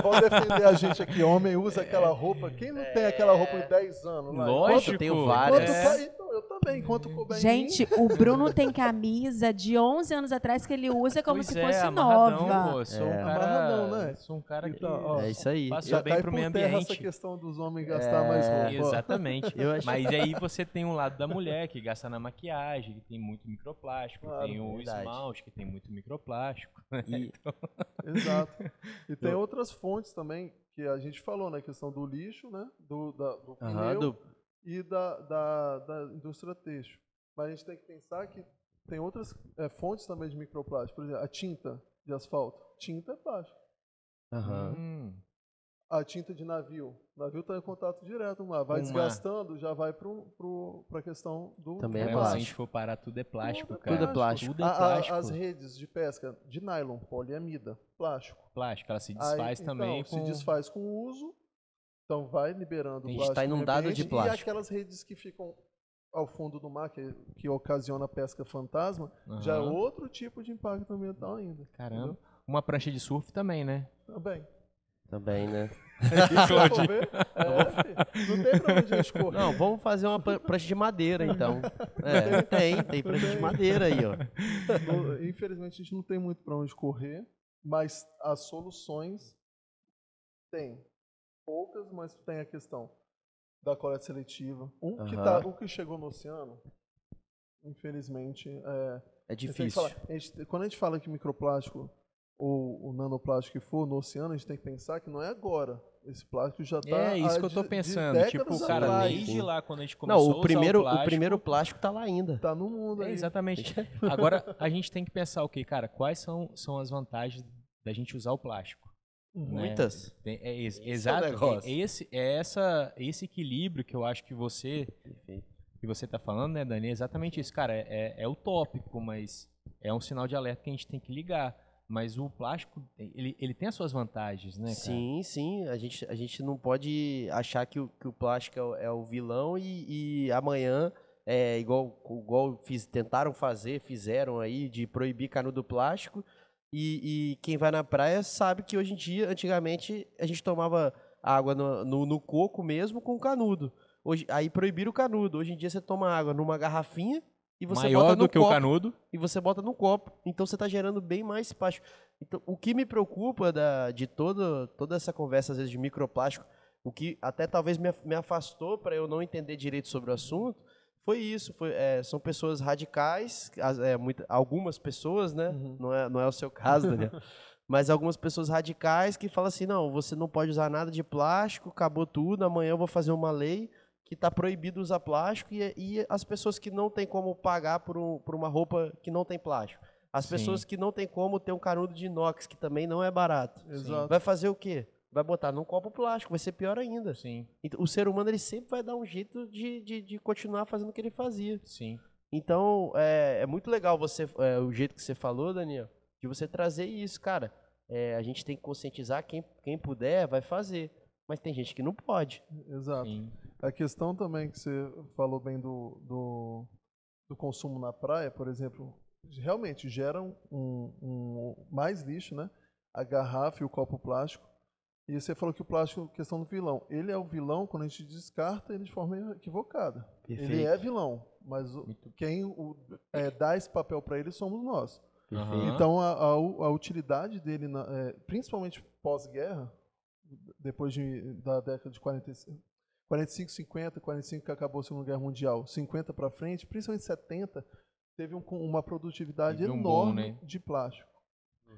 vamos, defender a gente aqui. Homem usa aquela roupa. Quem não tem aquela roupa de 10 anos? Lógico. Eu tenho várias. enquanto É. então, eu também, enquanto couber em Gente, o Bruno tem camisa de 11 anos atrás que ele usa como Pois se é, fosse nova. Pô, sou um É. cara, Amarradão, né? Sou um cara que Então, ó, É isso aí. Passa bem pro meio terra essa ambiente. questão dos homens gastar mais roupa. Exatamente. Eu acho- Mas aí você tem um lado da mulher que gasta na maquiagem, que tem muito microplástico, Claro, tem o verdade. esmalte que tem muito microplástico. E- Exato. E tem outras fontes também que a gente falou, né? A questão do lixo, né? Do, da, do Aham, pneu do- e da, da, da indústria têxtil. Mas a gente tem que pensar que tem outras é, fontes também de microplástico. Por exemplo, a tinta de asfalto. Tinta é plástico. Aham. Hum, A tinta de navio. O navio está em contato direto com o mar. Vai mar. desgastando, já vai para a questão do Também é do Se a plástico. gente for parar, tudo é plástico, Tudo é cara. Tudo é plástico. Tudo é A- a- plástico. as redes de pesca de nylon, poliamida, plástico. Plástico, ela se Aí, desfaz então, também se com... desfaz com o uso, então vai liberando A gente plástico tá no inundado de plástico. E aquelas redes que ficam ao fundo do mar, que, que ocasiona a pesca fantasma, já é outro tipo de impacto ambiental ainda. Caramba. Uma prancha de surf também, né? entendeu? Também. Também, né? É, filho, não tem pra onde a gente correr. Não, vamos fazer uma pran- prancha de madeira, então. É, tem, tem prancha de madeira aí, ó. Infelizmente a gente não tem muito para onde correr, mas as soluções tem. Poucas, mas tem a questão da coleta seletiva. Um que, Aham. tá, o que chegou no oceano, infelizmente, é, É a que difícil. falar- a gente- quando a gente fala que microplástico ou o nanoplástico que for no oceano, a gente tem que pensar que não é agora. Esse plástico já está É isso que eu tô pensando. Tipo, cara, atrás, desde lá quando a gente Não, começou o a primeiro, usar o plástico, o primeiro plástico tá lá ainda. Tá no mundo É, aí. exatamente. Agora, a gente tem que pensar o quê, cara? Quais são, são as vantagens da gente usar o plástico? Né? Muitas. Tem- é, ex- Esse é exato. negócio. É, esse, é essa, esse equilíbrio que eu acho que você que você tá falando, né, Dani? É exatamente isso, cara. É, é, é utópico, mas é um sinal de alerta que a gente tem que ligar. Mas o plástico, ele, ele tem as suas vantagens, né, cara? Sim, sim. A gente, a gente não pode achar que o, que o plástico é o, é o vilão e, e amanhã, é igual, igual fiz, tentaram fazer, fizeram aí, de proibir canudo plástico. E, e quem vai na praia sabe que hoje em dia, antigamente, a gente tomava água no, no, no coco mesmo com canudo. Hoje, aí proibiram o canudo. Hoje em dia você toma água numa garrafinha e você Maior bota do no que copo o canudo. e você bota no copo. Então você está gerando bem mais plástico. Então, o que me preocupa da, de todo, toda essa conversa, às vezes, de microplástico, o que até talvez me, me afastou para eu não entender direito sobre o assunto, foi isso. Foi, é, são pessoas radicais, as- é, muita- algumas pessoas, né? Uhum. Não, é, não é o seu caso, Daniel. Mas algumas pessoas radicais que falam assim: não, você não pode usar nada de plástico, acabou tudo, amanhã eu vou fazer uma lei que está proibido usar plástico e, e as pessoas que não têm como pagar por, um- por uma roupa que não tem plástico. As Sim. pessoas que não têm como ter um canudo de inox, que também não é barato. Exato. Vai fazer o quê? Vai botar num copo plástico, vai ser pior ainda. Sim, Então, o ser humano ele sempre vai dar um jeito de, de, de continuar fazendo o que ele fazia. sim. Então, é, é muito legal você é, o jeito que você falou, Daniel, de você trazer isso, cara. É, a gente tem que conscientizar quem, quem puder, vai fazer. Mas tem gente que não pode. Exato. sim. A questão também que você falou bem do, do, do consumo na praia, por exemplo, realmente geram um, um, mais lixo, né? A garrafa e o copo plástico. E você falou que o plástico, questão do vilão. Ele é o vilão quando a gente descarta ele de forma equivocada. Perfeito. Ele é vilão, mas o, quem o, é, dá esse papel para ele somos nós. Aham. Então a, a, a utilidade dele, na- é, principalmente pós-guerra, depois de, da década de 45, 45, 50, 45 que acabou a Segunda Guerra Mundial, 50 para frente, principalmente 70, teve um uma produtividade Teve um boom, enorme né? de plástico,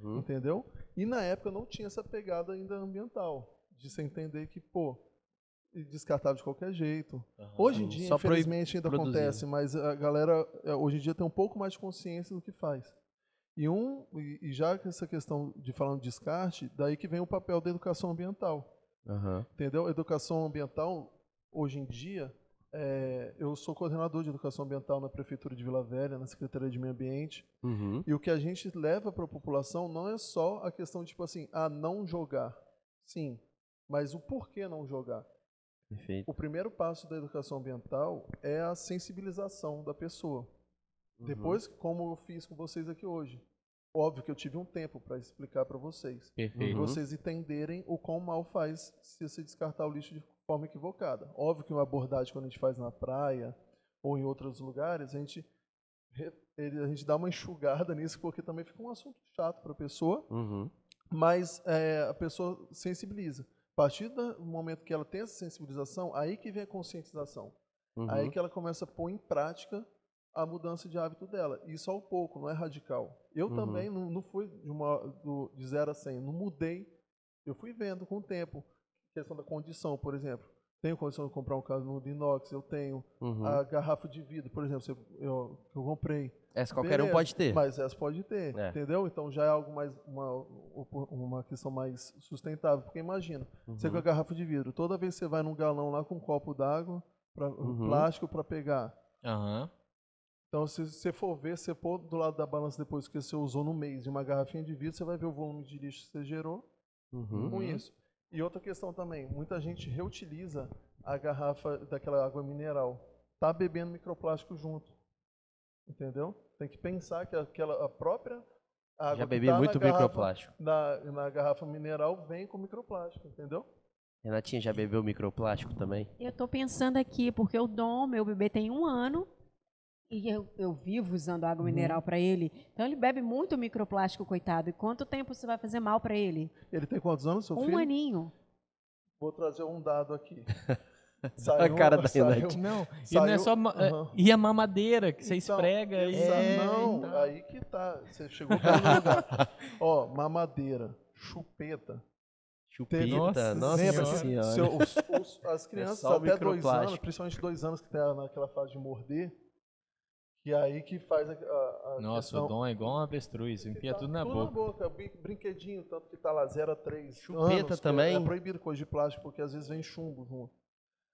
Uhum. entendeu? E na época não tinha essa pegada ainda ambiental, de você entender que, pô, e descartava de qualquer jeito. Hoje em dia, Só infelizmente, ainda produzir. acontece, mas a galera é, hoje em dia tem um pouco mais de consciência do que faz. E, um, e, já que essa questão de falando de descarte, daí que vem o papel da educação ambiental. Aham. Entendeu? Educação ambiental, hoje em dia, é, eu sou coordenador de educação ambiental na Prefeitura de Vila Velha, na Secretaria de Meio Ambiente. Uhum. E o que a gente leva para a população não é só a questão de, tipo assim, ah, não jogar. Sim, mas o porquê não jogar. Perfeito. O primeiro passo da educação ambiental é a sensibilização da pessoa. Uhum. Depois, como eu fiz com vocês aqui hoje. Óbvio que eu tive um tempo para explicar para vocês. Para Perfeito. Uhum. vocês entenderem o quão mal faz se você descartar o lixo de forma equivocada. Óbvio que uma abordagem quando a gente faz na praia ou em outros lugares, a gente, a gente dá uma enxugada nisso, porque também fica um assunto chato para a pessoa Uhum. mas é, a pessoa sensibiliza. A partir do momento que ela tem essa sensibilização, aí que vem a conscientização. Uhum. Aí que ela começa a pôr em prática a mudança de hábito dela. Isso ao pouco, não é radical. Eu Uhum. também não, não fui de, uma, do, de 0 a 100, não mudei. Eu fui vendo com o tempo. Questão da condição, por exemplo. Tenho condição de comprar um canudo de inox, eu tenho. Uhum. A garrafa de vidro, por exemplo, eu, eu, comprei. Essa qualquer um Beleza, pode ter. Mas essa pode ter, É. entendeu? Então já é algo mais uma, uma questão mais sustentável. Porque imagina, você com a Uhum. garrafa de vidro, toda vez que você vai num galão lá com um copo d'água, um Uhum. plástico para pegar. Aham. Então, se você for ver, você pôr do lado da balança depois que você usou no mês de uma garrafinha de vidro, você vai ver o volume de lixo que você gerou Uhum. com isso. E outra questão também, muita gente reutiliza a garrafa daquela água mineral. Tá bebendo microplástico junto. Entendeu? Tem que pensar que aquela a própria água Já que bebi tá na muito garrafa- microplástico. Na, na garrafa mineral vem com microplástico, entendeu? Renatinha já bebeu microplástico também? Eu estou pensando aqui, porque o Dom, meu bebê, tem um ano e eu, eu vivo usando água Uhum. mineral para ele. Então ele bebe muito microplástico, coitado. E quanto tempo isso vai fazer mal para ele? Ele tem quantos anos, seu um filho? aninho. Vou trazer um dado aqui. A cara da saiu- Renate. Não, e não é Saiu- só. é, Aham. E a mamadeira que você Então, esfrega e. exa- É, não, então. aí que tá. Você chegou lugar. Ó, mamadeira, chupeta. Chupeta, Nossa nossa, Lembra senhora. seu- os- os- as crianças só o até dois anos, principalmente dois anos que tá naquela fase de morder, que é aí que faz a, a, Nossa, questão- o Dom é igual um avestruz, enfia Tá tudo na boca. brin- Brinquedinho, tanto que tá lá 0 a 3 Chupeta anos, que também? É proibido coisa de plástico, porque às vezes vem chumbo junto.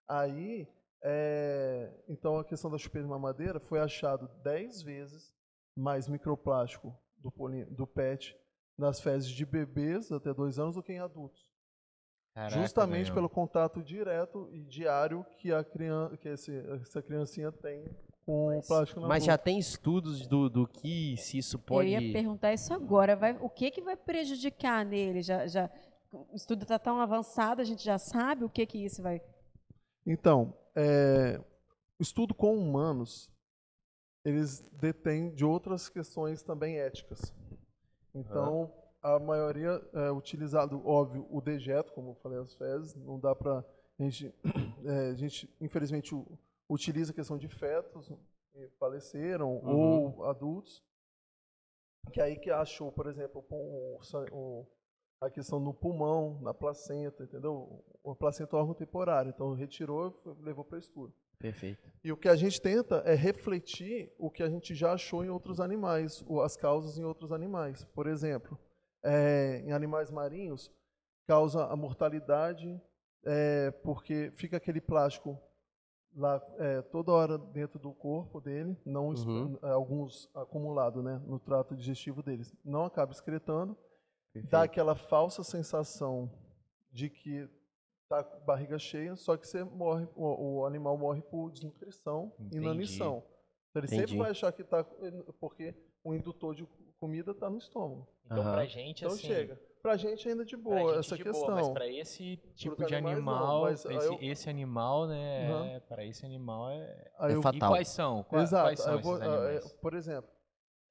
Aí, é, então a questão da chupeta de mamadeira foi achado 10 vezes mais microplástico do, poli- do PET nas fezes de bebês até 2 anos do que em adultos. Caraca, justamente velho. pelo contato direto e diário que, a criança, que esse- essa criancinha tem com o plástico na Mas boca. já tem estudos do, do que se isso pode. Eu ia perguntar isso agora. Vai, o que, que vai prejudicar nele? Já, já, o estudo está tão avançado, a gente já sabe o que, que isso vai. Então, é, o estudo com humanos, eles detêm de outras questões também éticas. Então, a maioria é utilizado, óbvio, o dejeto, como eu falei, as fezes, não dá para a gente, é, a gente, infelizmente, u- utiliza a questão de fetos que faleceram Uhum. ou adultos, que aí que achou, por exemplo, o o- a questão no pulmão, na placenta, entendeu? A placenta é um órgão temporário, então retirou e levou para estudo. Perfeito. E o que a gente tenta é refletir o que a gente já achou em outros animais, as causas em outros animais. Por exemplo, é, em animais marinhos, causa a mortalidade é, porque fica aquele plástico lá é, toda hora dentro do corpo dele, não Uhum. é, alguns acumulados né, no trato digestivo deles, não acaba excretando, dá perfeito. aquela falsa sensação de que tá com barriga cheia, só que você morre, o, o animal morre por desnutrição e Entendi. inanição. Então ele Entendi. sempre vai achar que tá porque o indutor de comida tá no estômago. Então, Aham. pra gente, Então assim. chega. Pra gente ainda de pra boa gente essa de questão. boa, mas pra esse tipo Pros de não, animal, aí esse, eu- esse animal, né? É, Pra esse animal é. Aí É fatal. E quais são? Qua- Exato. Quais são vou- esses ah, animais? é, por exemplo,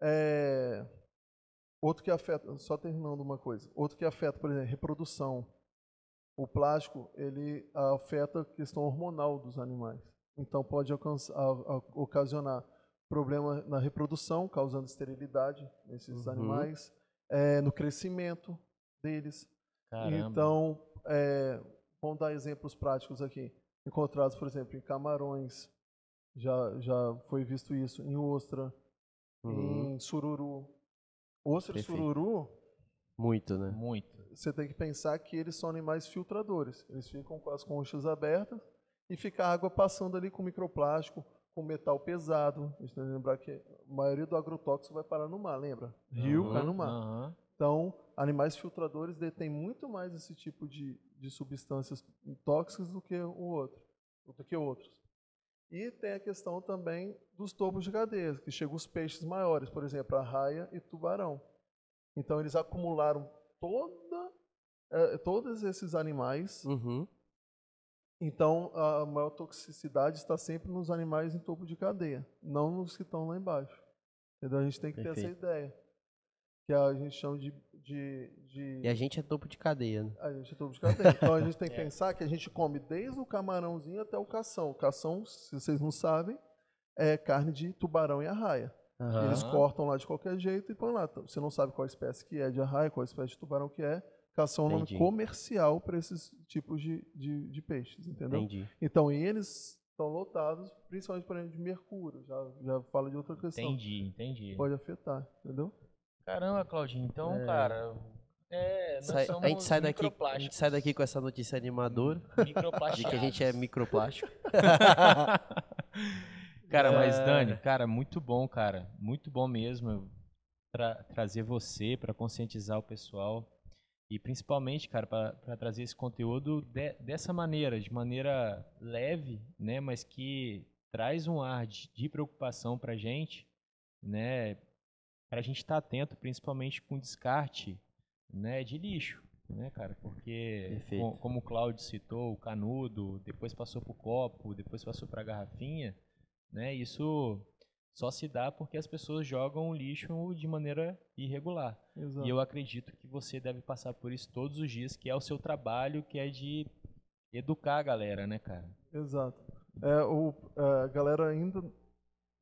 é, outro que afeta, só terminando uma coisa, outro que afeta, por exemplo, reprodução. O plástico, ele afeta a questão hormonal dos animais. Então pode alcançar, a- a- ocasionar problema na reprodução, causando esterilidade nesses Uhum. animais, é, no crescimento deles. Caramba. Então, é, vamos dar exemplos práticos aqui. Encontrados, por exemplo, em camarões, já, já foi visto isso, em ostra, Uhum. em sururu. Ostra e Perfeito. sururu, Muito, né? Muito. você tem que pensar que eles são animais filtradores. Eles ficam com as conchas abertas e fica a água passando ali com microplástico, com metal pesado. A gente tem que lembrar que a maioria do agrotóxico vai parar no mar, lembra? Rio Uhum, cai no mar. Aham. Então, animais filtradores detêm muito mais esse tipo de, de substâncias tóxicas do que o outro, do que outros. E tem a questão também dos topos de cadeia, que chegam os peixes maiores, por exemplo, a raia e tubarão. Então, eles acumularam toda, eh, todos esses animais. Uhum. Então, a maior toxicidade está sempre nos animais em topo de cadeia, não nos que estão lá embaixo. Entendeu? A gente tem que ter essa ideia. Que a gente chama de, de, de E a gente é topo de cadeia, né? a gente é tubo de cadeia. Então a gente tem que É. pensar que a gente come desde o camarãozinho até o cação. O cação, se vocês não sabem, é carne de tubarão e arraia. Aham. Eles cortam lá de qualquer jeito e põem lá. Então, Você não sabe qual espécie que é de arraia, qual espécie de tubarão que é. Cação é um nome comercial para esses tipos de, de, de peixes, entendeu? Entendi. Então, e eles estão lotados, principalmente, por exemplo, de mercúrio. Já, já fala de outra questão. Entendi, entendi. Pode afetar, entendeu? Caramba, Claudinho, então, É. cara. É, Sai- a, gente sai daqui, a gente sai daqui com essa notícia animadora de que a gente é microplástico. Cara, mas É. Dani, cara, muito bom, cara. Muito bom mesmo tra- trazer você para conscientizar o pessoal e principalmente, cara, para trazer esse conteúdo de- dessa maneira, de maneira leve, né, mas que traz um ar de, de preocupação pra gente, né, pra gente estar atento, principalmente com descarte, né, de lixo, né, cara, porque Perfeito. co- como o Cláudio citou, o canudo, depois passou pro copo, depois passou pra garrafinha, né? Isso só se dá porque as pessoas jogam o lixo de maneira irregular. Exato. E eu acredito que você deve passar por isso todos os dias, que é o seu trabalho, que é de educar a galera, né, cara? Exato. É, o, a galera ainda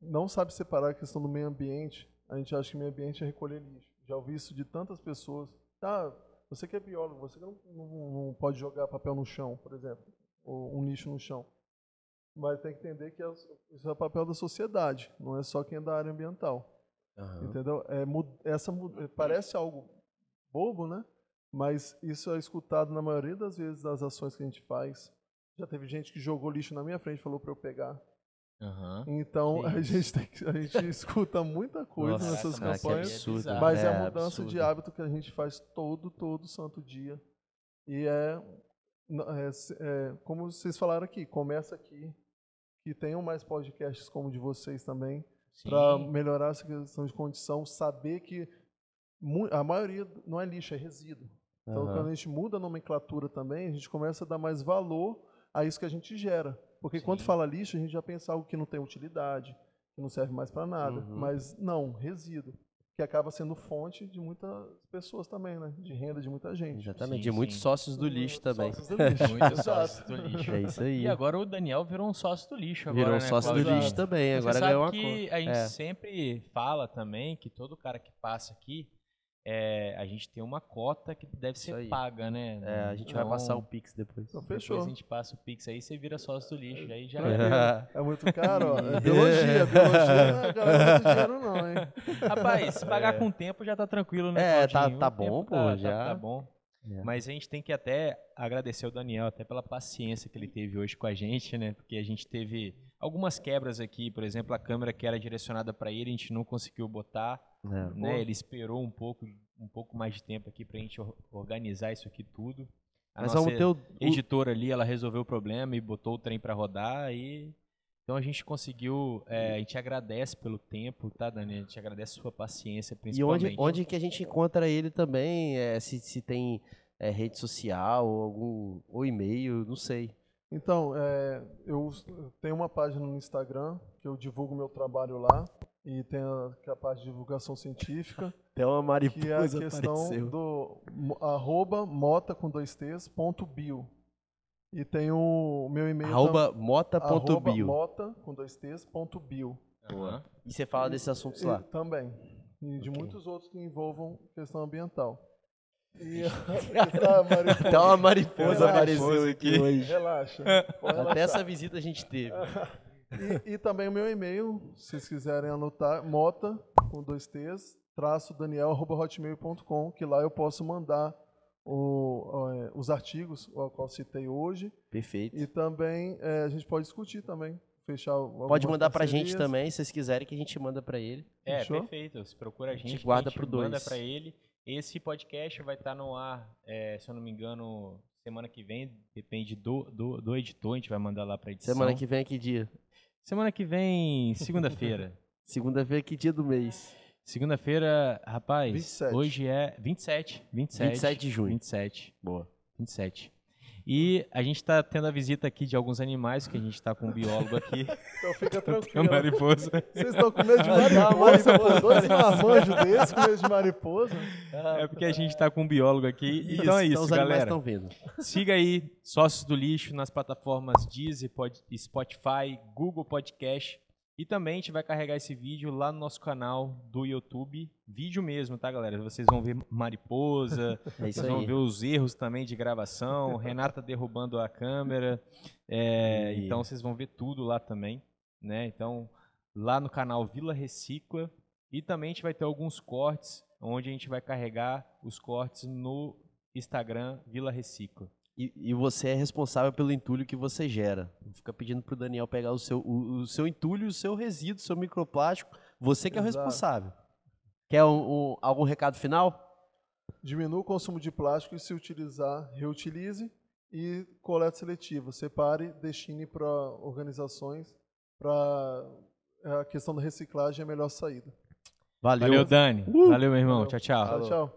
não sabe separar a questão do meio ambiente. A gente acha que meio ambiente é recolher lixo. Já ouvi isso de tantas pessoas. Ah, você que é biólogo, você não, não- não pode jogar papel no chão, por exemplo, ou um lixo no chão. Mas tem que entender que é- isso é papel da sociedade, não é só quem é da área ambiental. Aham. Entendeu? É, essa parece algo bobo, né? Mas isso é escutado na maioria das vezes das ações que a gente faz. Já teve gente que jogou lixo na minha frente e falou para eu pegar. Aham. Então a gente, tem que- a gente escuta muita coisa Nossa, nessas cara, campanhas. absurdo. Mas é, É, a mudança absurdo. de hábito que a gente faz todo, todo santo dia. E é, é, é, como vocês falaram aqui, começa aqui. Que tenham mais podcasts como o de vocês também para melhorar essa questão de condição, saber que a maioria não é lixo, é resíduo. Então, Aham. quando a gente muda a nomenclatura também, a gente começa a dar mais valor a isso que a gente gera. Porque quando Sim. fala lixo, a gente já pensa algo que não tem utilidade, que não serve mais para nada. Uhum. Mas não, resíduo. Que acaba sendo fonte de muitas pessoas também, né? De renda de muita gente. Exatamente. Sim, de muitos sim. sócios do lixo também. Sócios do lixo. Muitos sócios do lixo. É isso aí. E agora o Daniel virou um sócio do lixo agora, Virou um né, sócio do lixo também. Você Agora sabe ganhou uma que a gente É. sempre fala também que todo cara que passa aqui, é, a gente tem uma cota que deve ser paga, né? É, a gente vai Então, passar o Pix depois. Então, Depois fechou. a gente passa o Pix aí, você vira sócio do lixo. Aí já É muito caro, ó. É biologia. Biologia não é galera muito dinheiro, não, hein? Rapaz, se pagar com o tempo já tá tranquilo, né? É, tá- tá bom, pô, tá- tá- já. Tá bom. É. Mas a gente tem que até agradecer o Daniel, até pela paciência que ele teve hoje com a gente, né? Porque a gente teve algumas quebras aqui, por exemplo, a câmera que era direcionada para ele, a gente não conseguiu botar, É. né? Ele esperou um pouco, um pouco mais de tempo aqui pra gente or- organizar isso aqui tudo. A nossa vamos ter o, o- editora ali, ela resolveu o problema e botou o trem para rodar e então a gente conseguiu, é, a gente agradece pelo tempo, tá, Dani? A gente agradece a sua paciência, E principalmente. onde, onde que a gente encontra ele também? é, se, se tem é, rede social ou algum ou e-mail, não sei. Então, é, eu tenho uma página no Instagram que eu divulgo meu trabalho lá e tem a, é a parte de divulgação científica, Até uma que é a mariposa questão apareceu. do arroba mota com dois t's ponto bio. E tem o meu e-mail Arroba mota.bio. arroba mota com dois t's ponto bio. Aham. E você fala desses assuntos E lá. também. E de Ok. muitos outros que envolvam questão ambiental. E tá, mariposa. Até uma mariposa Relaxa, apareceu aqui hoje. Relaxa. Até essa visita a gente teve. E, e também o meu e-mail, se vocês quiserem anotar, mota, com dois T's, traço daniel, hotmail.com, que lá eu posso mandar o- é, os artigos, o qual citei hoje, Perfeito. e também é, a gente pode discutir também, fechar Pode mandar pra gente parcerias. também, se vocês quiserem, que a gente manda pra ele. É, Fechou? perfeito. Você procura a gente, gente que guarda a gente pro dois. manda pra ele. Esse podcast vai estar no ar, é, se eu não me engano, semana que vem. Depende do, do, do editor, a gente vai mandar lá pra edição. Semana que vem, que dia? Semana que vem, segunda-feira. Segunda-feira, que dia do mês? Segunda-feira, rapaz, 27. hoje é 27, 27. 27 de junho. 27, Boa. 27. E a gente tá tendo a visita aqui de alguns animais, que a gente tá com um biólogo aqui. Então fica tranquilo. mariposa. Vocês estão com medo de mariposa, mariposa, dois marmanjos desses com medo de mariposa. É porque a gente tá com um biólogo aqui. Então é isso, então os animais galera. estão vendo. Siga aí, Sócios do Lixo, nas plataformas Deezer, Pod- Spotify, Google Podcast. E também a gente vai carregar esse vídeo lá no nosso canal do YouTube. Vídeo mesmo, tá, galera? Vocês vão ver mariposa, É vocês vão aí. ver os erros também de gravação, Renata derrubando a câmera. É, E- Então vocês vão ver tudo lá também, né? Então, lá no canal Vila Recicla. E também a gente vai ter alguns cortes, onde a gente vai carregar os cortes no Instagram Vila Recicla. E, e você é responsável pelo entulho que você gera. Não fica pedindo pro Daniel pegar o seu, o, o seu entulho, o seu resíduo, o seu microplástico. Você que é o Exato. responsável. Quer um- um- algum recado final? Diminua o consumo de plástico e se utilizar, reutilize. E coleta seletiva, separe, destine para organizações para a questão da reciclagem é a melhor saída. Valeu. Valeu, Dani. Uh! Valeu, meu irmão. Valeu. Tchau, tchau. Tchau, tchau.